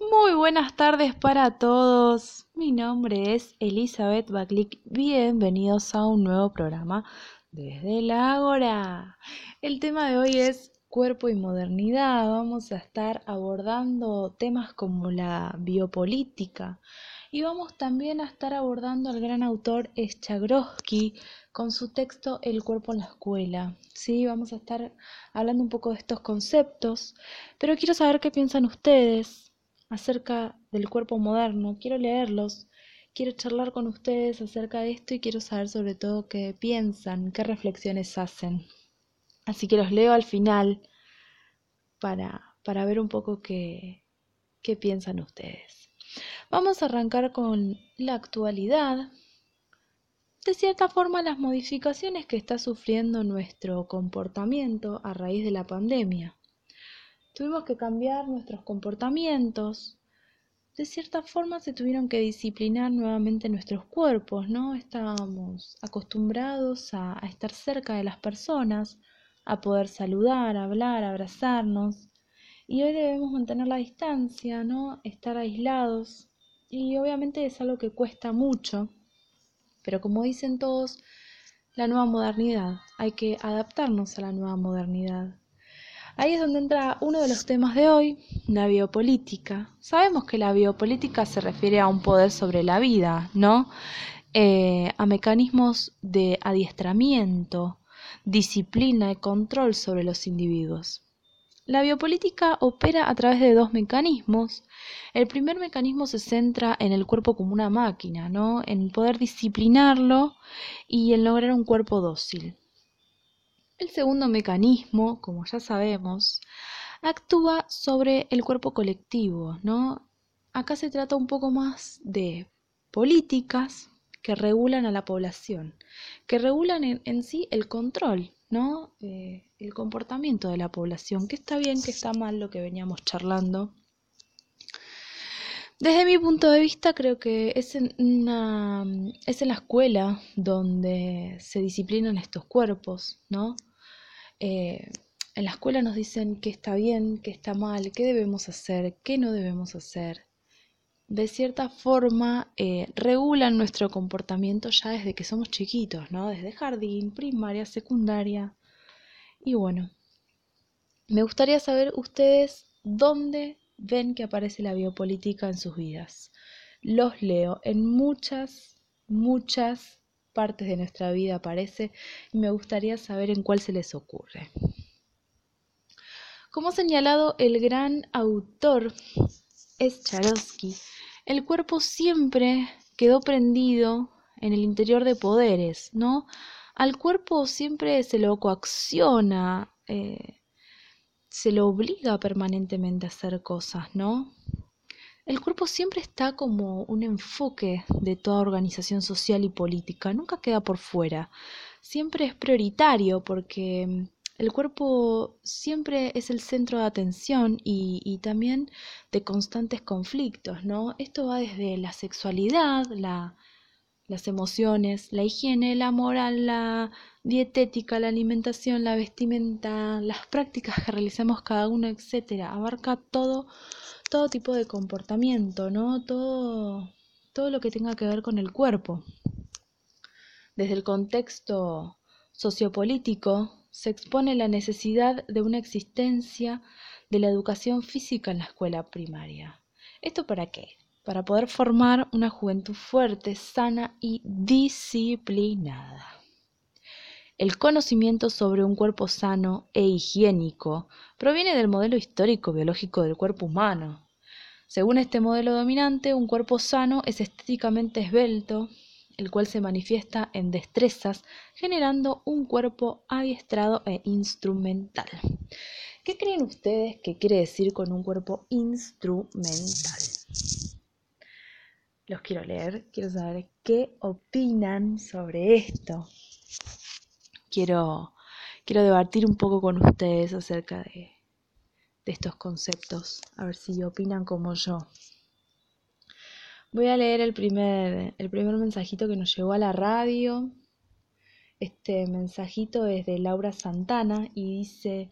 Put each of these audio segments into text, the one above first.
Muy buenas tardes para todos. Mi nombre es Elizabeth Baklik. Bienvenidos a un nuevo programa desde la Ágora. El tema de hoy es cuerpo y modernidad. Vamos a estar abordando temas como la biopolítica y vamos también a estar abordando al gran autor Schagroski con su texto El cuerpo en la escuela. Sí, vamos a estar hablando un poco de estos conceptos, pero quiero saber qué piensan ustedes acerca del cuerpo moderno, quiero leerlos, quiero charlar con ustedes acerca de esto y quiero saber sobre todo qué piensan, qué reflexiones hacen. Así que los leo al final para, para ver un poco qué, qué piensan ustedes. Vamos a arrancar con la actualidad. De cierta forma, las modificaciones que está sufriendo nuestro comportamiento a raíz de la pandemia. Tuvimos que cambiar nuestros comportamientos. De cierta forma se tuvieron que disciplinar nuevamente nuestros cuerpos, ¿no? Estábamos acostumbrados a, estar cerca de las personas, a poder saludar, hablar, abrazarnos. Y hoy debemos mantener la distancia, ¿no? Estar aislados. Y obviamente es algo que cuesta mucho. Pero como dicen todos, la nueva modernidad, hay que adaptarnos a la nueva modernidad. Ahí es donde entra uno de los temas de hoy, la biopolítica. Sabemos que la biopolítica se refiere a un poder sobre la vida, ¿no? Eh, a mecanismos de adiestramiento, disciplina y control sobre los individuos. La biopolítica opera a través de dos mecanismos. El primer mecanismo se centra en el cuerpo como una máquina, ¿no? En poder disciplinarlo y en lograr un cuerpo dócil. El segundo mecanismo, como ya sabemos, actúa sobre el cuerpo colectivo, ¿no? Acá se trata un poco más de políticas que regulan a la población, que regulan en, sí el control, ¿no? Eh, el comportamiento de la población, que está bien, que está mal lo que veníamos charlando. Desde mi punto de vista, creo que es en, es en la escuela donde se disciplinan estos cuerpos, ¿no? Eh, en la escuela nos dicen qué está bien, qué está mal, qué debemos hacer, qué no debemos hacer. De cierta forma, eh, regulan nuestro comportamiento ya desde que somos chiquitos, ¿no? Desde jardín, primaria, secundaria. Y bueno, me gustaría saber ustedes dónde ven que aparece la biopolítica en sus vidas. Los leo en muchas, muchas partes de nuestra vida aparece y me gustaría saber en cuál se les ocurre. Como ha señalado el gran autor Scharowski, el cuerpo siempre quedó prendido en el interior de poderes, ¿no? Al cuerpo siempre se lo coacciona, eh, se lo obliga permanentemente a hacer cosas, ¿no? El cuerpo siempre está como un enfoque de toda organización social y política, nunca queda por fuera, siempre es prioritario porque mm, el cuerpo siempre es el centro de atención y, también de constantes conflictos, ¿no? Esto va desde la sexualidad, las emociones, la higiene, la moral, la dietética, la alimentación, la vestimenta, las prácticas que realizamos cada uno, etcétera. Abarca todo todo tipo de comportamiento, ¿no? Todo, todo lo que tenga que ver con el cuerpo. Desde el contexto sociopolítico se expone la necesidad de una existencia de la educación física en la escuela primaria. ¿Esto para qué? Para poder formar una juventud fuerte, sana y disciplinada. El conocimiento sobre un cuerpo sano e higiénico proviene del modelo histórico biológico del cuerpo humano. Según este modelo dominante, un cuerpo sano es estéticamente esbelto, el cual se manifiesta en destrezas, generando un cuerpo adiestrado e instrumental. ¿Qué creen ustedes que quiere decir con un cuerpo instrumental? Los quiero leer, quiero saber qué opinan sobre esto quiero, quiero debatir un poco con ustedes acerca de, de estos conceptos, a ver si opinan como yo. Voy a leer el primer, el primer mensajito que nos llegó a la radio. Este mensajito es de Laura Santana y dice,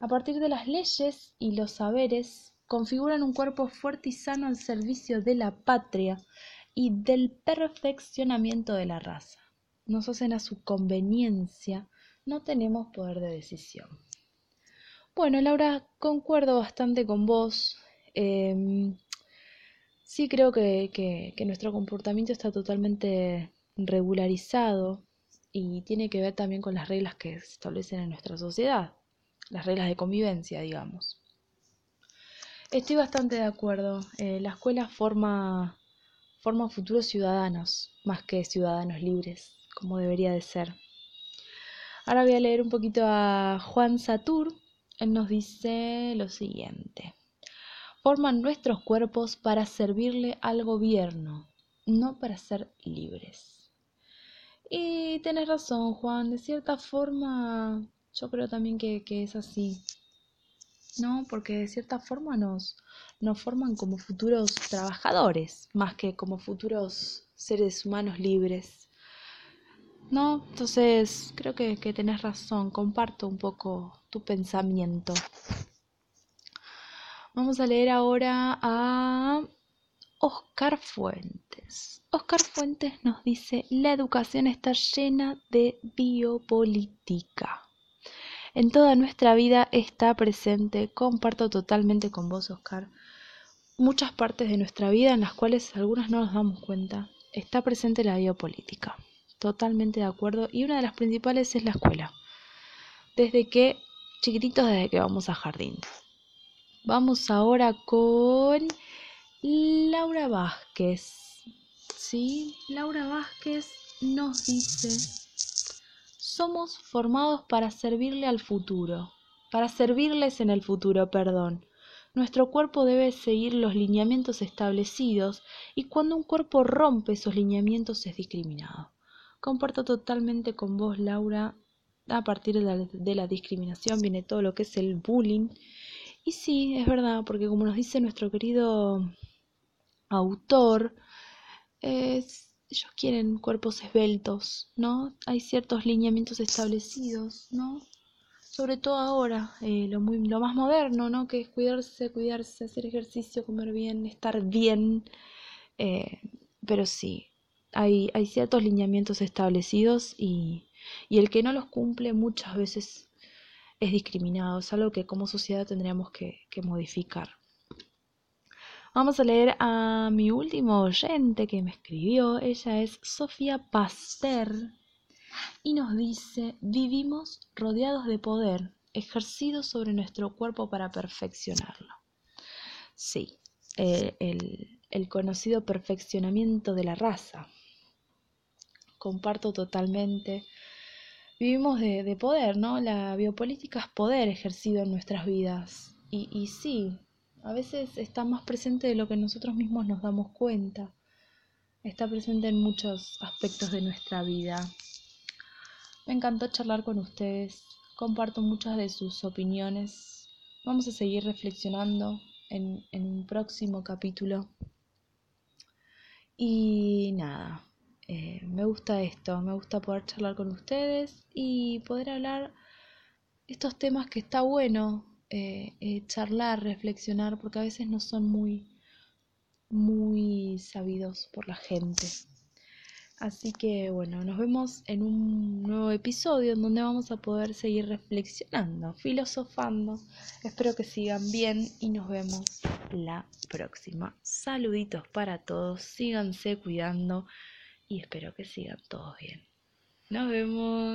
a partir de las leyes y los saberes configuran un cuerpo fuerte y sano al servicio de la patria y del perfeccionamiento de la raza. Nos hacen a su conveniencia, no tenemos poder de decisión. Bueno, Laura, concuerdo bastante con vos. Em, sí creo que, que nuestro comportamiento está totalmente regularizado y tiene que ver también con las reglas que se establecen en nuestra sociedad, las reglas de convivencia, digamos. Estoy bastante de acuerdo. Eh, la escuela forma, forma futuros ciudadanos, más que ciudadanos libres, como debería de ser. Ahora voy a leer un poquito a Juan Satur. Él nos dice lo siguiente. Forman nuestros cuerpos para servirle al gobierno, no para ser libres. Y tenés razón, Juan. De cierta forma, yo creo también que, que es así. ¿no? Porque de cierta forma nos, nos forman como futuros trabajadores, más que como futuros seres humanos libres. ¿No? Entonces, creo que, que tenés razón, comparto un poco tu pensamiento. Vamos a leer ahora a Oscar Fuentes. Oscar Fuentes nos dice, la educación está llena de biopolítica en toda nuestra vida está presente. Comparto totalmente con vos, Oscar. Muchas partes de nuestra vida en las cuales algunas no nos damos cuenta. Está presente la biopolítica. Totalmente de acuerdo. Y una de las principales es la escuela. Desde que, chiquititos, desde que vamos a jardín. Vamos ahora con Laura Vázquez. ¿Sí? Laura Vázquez nos dice somos formados para servirle al futuro, para servirles en el futuro, perdón. Nuestro cuerpo debe seguir los lineamientos establecidos y cuando un cuerpo rompe esos lineamientos es discriminado. Comparto totalmente con vos, Laura. A partir de la, discriminación viene todo lo que es el bullying. Y sí, es verdad, porque como nos dice nuestro querido autor, ellos quieren cuerpos esbeltos, ¿no? Hay ciertos lineamientos establecidos, ¿no? Sobre todo ahora, eh, lo, muy, lo más moderno, ¿no? Que es cuidarse, cuidarse, hacer ejercicio, comer bien, estar bien. Eh, pero sí, hay, hay ciertos lineamientos establecidos y, y el que no los cumple muchas veces es discriminado, es algo que como sociedad tendríamos que, que modificar. Vamos a leer a mi último oyente que me escribió. Ella es Sofía Pasteur y nos dice, vivimos rodeados de poder ejercido sobre nuestro cuerpo para perfeccionarlo. Sí, eh, el, conocido perfeccionamiento de la raza. Comparto totalmente. Vivimos de, poder, ¿no? La biopolítica es poder ejercido en nuestras vidas. Y, y sí, a veces está más presente de lo que nosotros mismos nos damos cuenta. Está presente en muchos aspectos de nuestra vida. Me encantó charlar con ustedes. Comparto muchas de sus opiniones. Vamos a seguir reflexionando en, un próximo capítulo. Y nada, eh, me gusta esto, me gusta poder charlar con ustedes y poder hablar estos temas que está bueno eh, eh, charlar, reflexionar, porque a veces no son muy, muy sabidos por la gente. Así que bueno, nos vemos en un nuevo episodio en donde vamos a poder seguir reflexionando, filosofando. Espero que sigan bien y nos vemos la próxima. Saluditos para todos, síganse cuidando y espero que sigan todos bien. Nos vemos.